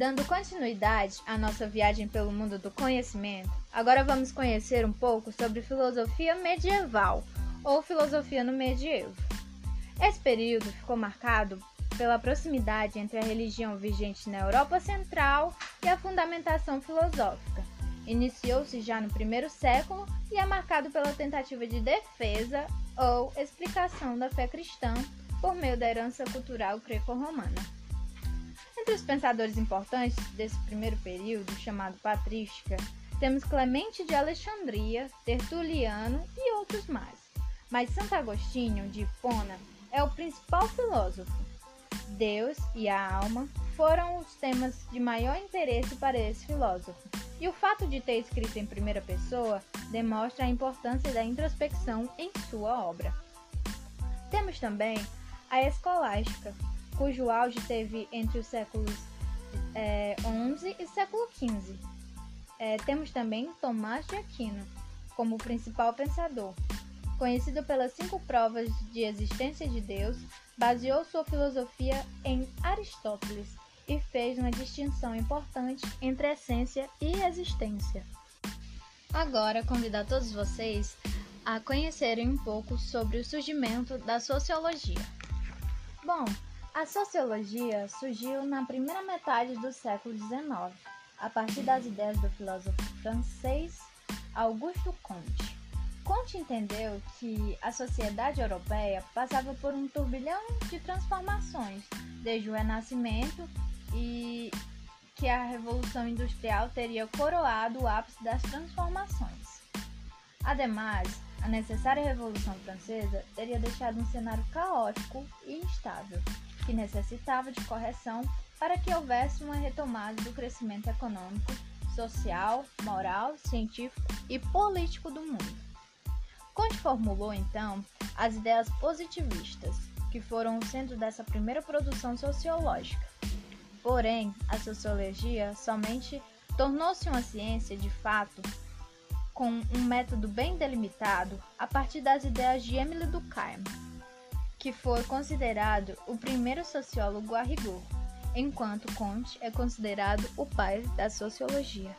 Dando continuidade à nossa viagem pelo mundo do conhecimento, agora vamos conhecer um pouco sobre filosofia medieval ou filosofia no medievo. Esse período ficou marcado pela proximidade entre a religião vigente na Europa Central e a fundamentação filosófica. Iniciou-se já no primeiro século e é marcado pela tentativa de defesa ou explicação da fé cristã por meio da herança cultural greco-romana. Entre os pensadores importantes desse primeiro período, chamado patrística, temos Clemente de Alexandria, Tertuliano e outros mais. Mas Santo Agostinho de Hipona é o principal filósofo. Deus e a alma foram os temas de maior interesse para esse filósofo, e o fato de ter escrito em primeira pessoa demonstra a importância da introspecção em sua obra. Temos também a escolástica, cujo auge teve entre os séculos é, 11 e século XV. É, temos também Tomás de Aquino como principal pensador. Conhecido pelas cinco provas de existência de Deus, baseou sua filosofia em Aristóteles e fez uma distinção importante entre essência e existência. Agora, convido a todos vocês a conhecerem um pouco sobre o surgimento da sociologia. Bom, a sociologia surgiu na primeira metade do século XIX, a partir das ideias do filósofo francês Auguste Comte. Comte entendeu que a sociedade europeia passava por um turbilhão de transformações, desde o Renascimento e que a Revolução Industrial teria coroado o ápice das transformações. Ademais, a necessária Revolução Francesa teria deixado um cenário caótico e instável, que necessitava de correção para que houvesse uma retomada do crescimento econômico, social, moral, científico e político do mundo. Conte formulou então as ideias positivistas, que foram o centro dessa primeira produção sociológica. Porém, a sociologia somente tornou-se uma ciência de fato com um método bem delimitado a partir das ideias de Emile Durkheim que foi considerado o primeiro sociólogo a rigor, enquanto Comte é considerado o pai da sociologia.